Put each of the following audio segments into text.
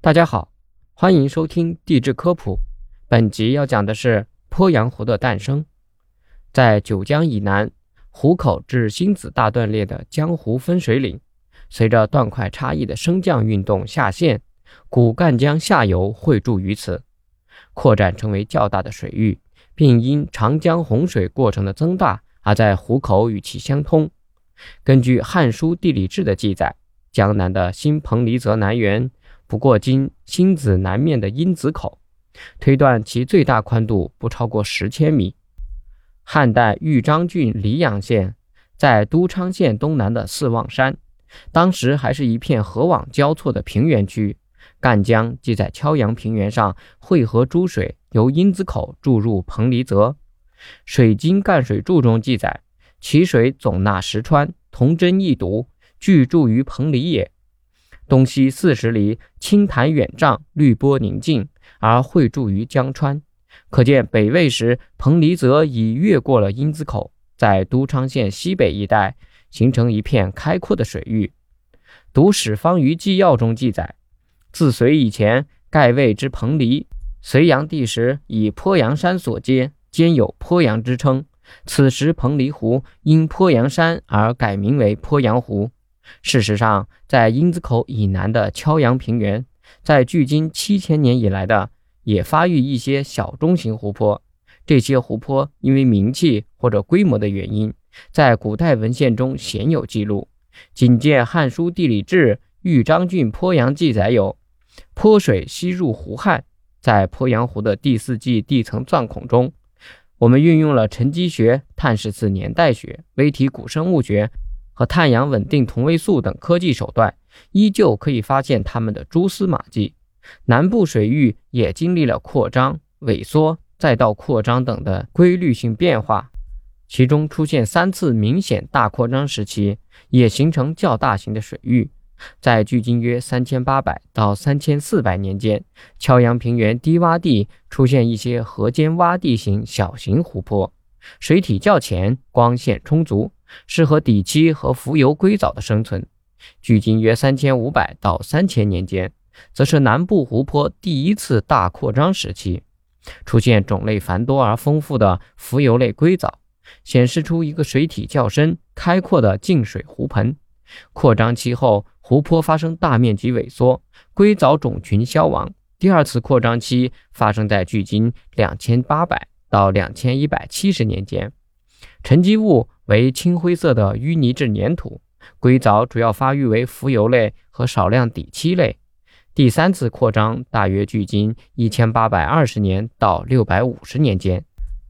大家好，欢迎收听地质科普。本集要讲的是鄱阳湖的诞生。在九江以南，湖口至星子大断裂的江湖分水岭，随着断块差异的升降运动下陷，古赣江下游汇注于此，扩展成为较大的水域，并因长江洪水过程的增大而在湖口与其相通。根据《汉书地理志》的记载，江南的新彭蠡泽南缘。不过，经星子南面的鹰子口，推断其最大宽度不超过十千米。汉代豫章郡黎阳县在都昌县东南的四望山，当时还是一片河网交错的平原区。赣江即在敲阳平原上汇合诸水，由鹰子口注入彭蠡泽。《水经赣水注》中记载，其水总纳十川，同真异毒，聚注于彭蠡也。东西四十里，清潭远丈，绿波宁静，而汇注于江川。可见北魏时，彭蠡泽已越过了鹰子口，在都昌县西北一带形成一片开阔的水域。《读史方舆纪要》中记载，自隋以前，盖谓之彭蠡。隋炀帝时，以鄱阳山所接，兼有鄱阳之称。此时，彭蠡湖因鄱阳山而改名为鄱阳湖。事实上，在鹰子口以南的敲阳平原，在距今七千年以来的也发育一些小中型湖泊。这些湖泊因为名气或者规模的原因，在古代文献中鲜有记录。仅见《汉书地理志·豫章郡鄱阳记》载有：“鄱水西入湖汉。”在鄱阳湖的第四纪地层钻孔中，我们运用了沉积学、碳十四年代学、微体古生物学。和碳氧稳定同位素等科技手段，依旧可以发现它们的蛛丝马迹。南部水域也经历了扩张、萎缩，再到扩张等的规律性变化，其中出现三次明显大扩张时期，也形成较大型的水域。在距今约三千八百到三千四百年间，敲阳平原低洼地出现一些河间洼地型小型湖泊，水体较浅，光线充足。适合底栖和浮游硅藻的生存。距今约三千五百到三千年间，则是南部湖泊第一次大扩张时期，出现种类繁多而丰富的浮游类硅藻，显示出一个水体较深、开阔的静水湖盆。扩张期后，湖泊发生大面积萎缩，硅藻种群消亡。第二次扩张期发生在距今两千八百到两千一百七十年间，沉积物。为青灰色的淤泥质粘土，硅藻主要发育为浮游类和少量底栖类。第三次扩张大约距今一千八百二十年到六百五十年间，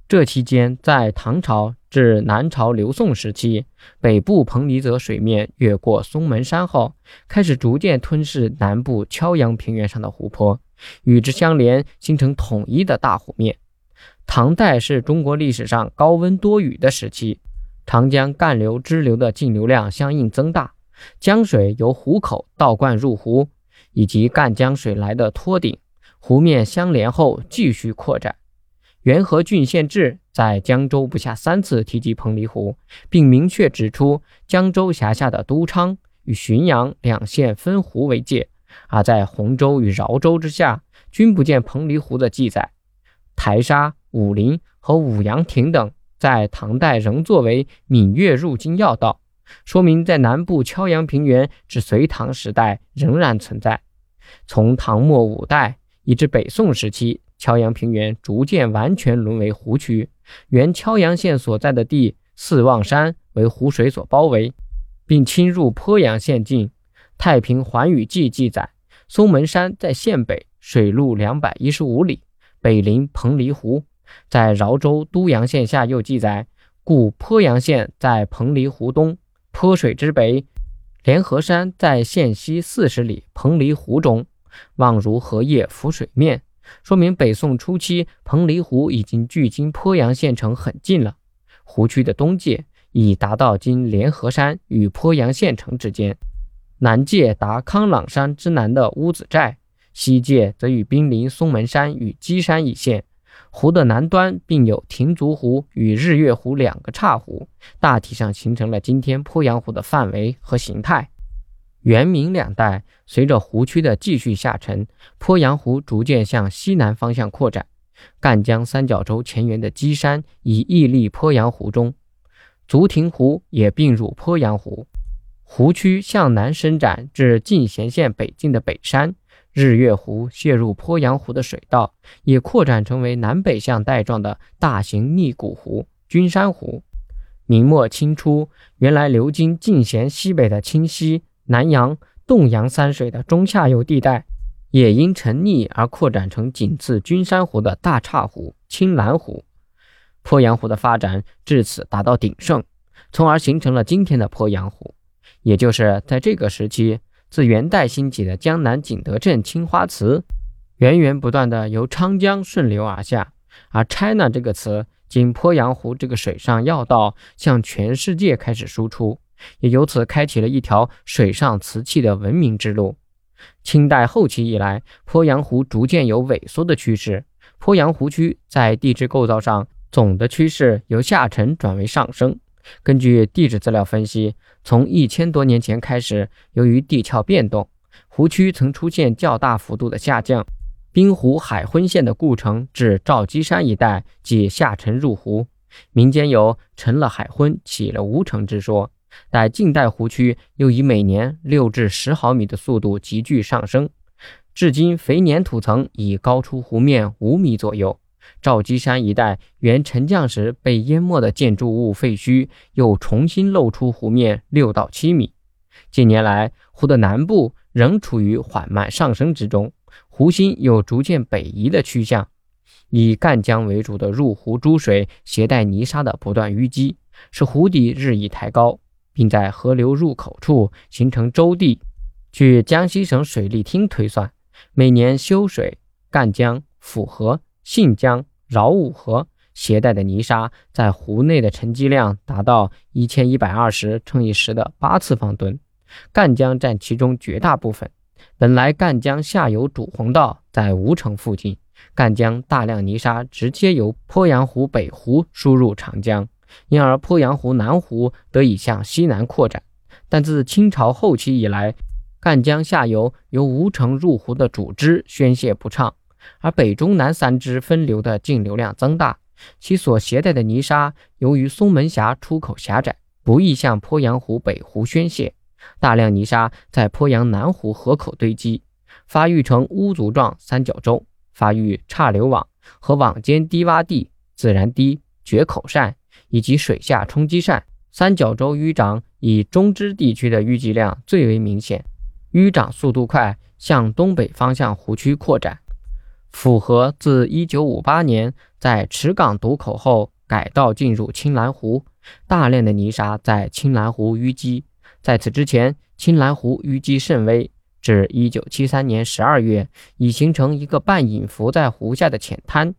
这期间在唐朝至南朝刘宋时期，北部彭蠡泽水面越过松门山后，开始逐渐吞噬南部敲阳平原上的湖泊，与之相连，形成统一的大湖面。唐代是中国历史上高温多雨的时期。长江干流支流的径流量相应增大，江水由湖口倒灌入湖，以及赣江水来的托顶，湖面相连后继续扩展。元和郡县志在江州不下三次提及彭蠡湖，并明确指出江州辖下的都昌与浔阳两县分湖为界，而在洪州与饶州之下均不见彭蠡湖的记载。台沙、武陵和武阳亭等。在唐代仍作为闽粤入京要道，说明在南部敲阳平原至隋唐时代仍然存在。从唐末五代以至北宋时期，敲阳平原逐渐完全沦为湖区。原敲阳县所在的地四望山为湖水所包围，并侵入鄱阳县境。《太平寰宇记》记载，松门山在县北，水路两百一十五里，北临彭蠡湖。在饶州都阳县下又记载，故鄱阳县在彭蠡湖东，鄱水之北，莲河山在县西四十里彭蠡湖中，望如荷叶浮水面，说明北宋初期彭蠡湖已经距今鄱阳县城很近了。湖区的东界已达到今莲河山与鄱阳县城之间，南界达康朗山之南的乌子寨，西界则与濒临松门山与鸡山一线。湖的南端并有亭足湖与日月湖两个岔湖，大体上形成了今天鄱阳湖的范围和形态。元明两代，随着湖区的继续下沉，鄱阳湖逐渐向西南方向扩展。赣江三角洲前缘的基山已屹立鄱阳湖中，足亭湖也并入鄱阳湖。湖区向南伸展至进贤县北境的北山，日月湖泄入鄱阳湖的水道也扩展成为南北向带状的大型逆谷湖——君山湖。明末清初，原来流经进贤西北的清溪、南阳、洞阳三水的中下游地带，也因沉溺而扩展成仅次君山湖的大岔湖、青蓝湖。鄱阳湖的发展至此达到鼎盛，从而形成了今天的鄱阳湖。也就是在这个时期，自元代兴起的江南景德镇青花瓷，源源不断的由昌江顺流而下，而 China 这个词经鄱阳湖这个水上要道向全世界开始输出，也由此开启了一条水上瓷器的文明之路。清代后期以来，鄱阳湖逐渐有萎缩的趋势。鄱阳湖区在地质构造上总的趋势由下沉转为上升。根据地质资料分析，从一千多年前开始，由于地壳变动，湖区曾出现较大幅度的下降。滨湖海昏县的故城至赵基山一带即下沉入湖，民间有沉了海昏，起了吴城之说。但近代湖区又以每年六至十毫米的速度急剧上升，至今肥粘土层已高出湖面五米左右。赵基山一带原沉降时被淹没的建筑物废墟，又重新露出湖面六到七米。近年来，湖的南部仍处于缓慢上升之中，湖心有逐渐北移的趋向。以赣江为主的入湖诸水携带泥沙的不断淤积，使湖底日益抬高，并在河流入口处形成洲地。据江西省水利厅推算，每年修水赣江、抚河。信江、饶武河携带的泥沙在湖内的沉积量达到一千一百二十乘以十的八次方吨，赣江占其中绝大部分。本来赣江下游主洪道在吴城附近，赣江大量泥沙直接由鄱阳湖北湖输入长江，因而鄱阳湖南湖得以向西南扩展。但自清朝后期以来，赣江下游由吴城入湖的主支宣泄不畅。而北中南三支分流的径流量增大，其所携带的泥沙由于松门峡出口狭窄，不易向鄱阳湖北湖宣泄。大量泥沙在鄱阳南湖河口堆积，发育成屋足状三角洲，发育岔流网和网间低洼地、自然堤、决口扇以及水下冲积扇。三角洲淤涨以中支地区的淤积量最为明显，淤涨速度快，向东北方向湖区扩展。府河自1958年在池港堵口后改道进入青蓝湖，大量的泥沙在青蓝湖淤积。在此之前，青蓝湖淤积甚微，至1973年12月已形成一个半隐伏在湖下的浅滩，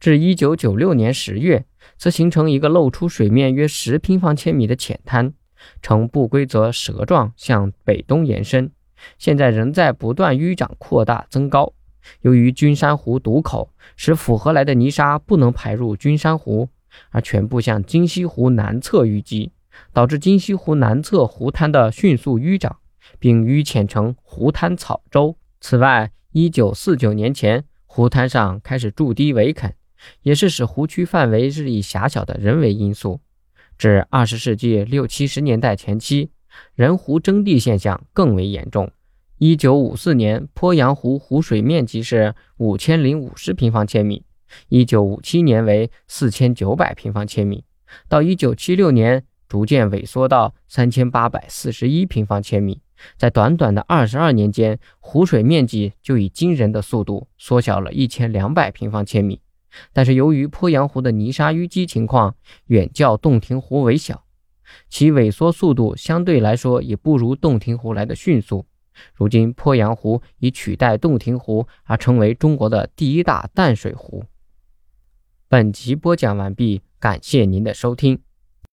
至1996年10月则形成一个露出水面约十平方千米的浅滩，呈不规则蛇状向北东延伸，现在仍在不断淤涨扩大增高。由于君山湖堵口，使府河来的泥沙不能排入君山湖，而全部向金溪湖南侧淤积，导致金溪湖南侧湖滩的迅速淤涨，并淤浅成湖滩草洲。此外，1949年前，湖滩上开始筑堤围垦，也是使湖区范围日益狭小的人为因素。至20世纪六七十年代前期，人湖征地现象更为严重。一九五四年，鄱阳湖湖水面积是五千零五十平方千米，一九五七年为四千九百平方千米，到一九七六年逐渐萎缩到三千八百四十一平方千米。在短短的二十二年间，湖水面积就以惊人的速度缩小了一千两百平方千米。但是，由于鄱阳湖的泥沙淤积情况远较洞庭湖为小，其萎缩速度相对来说也不如洞庭湖来的迅速。如今，鄱阳湖已取代洞庭湖，而成为中国的第一大淡水湖。本集播讲完毕，感谢您的收听。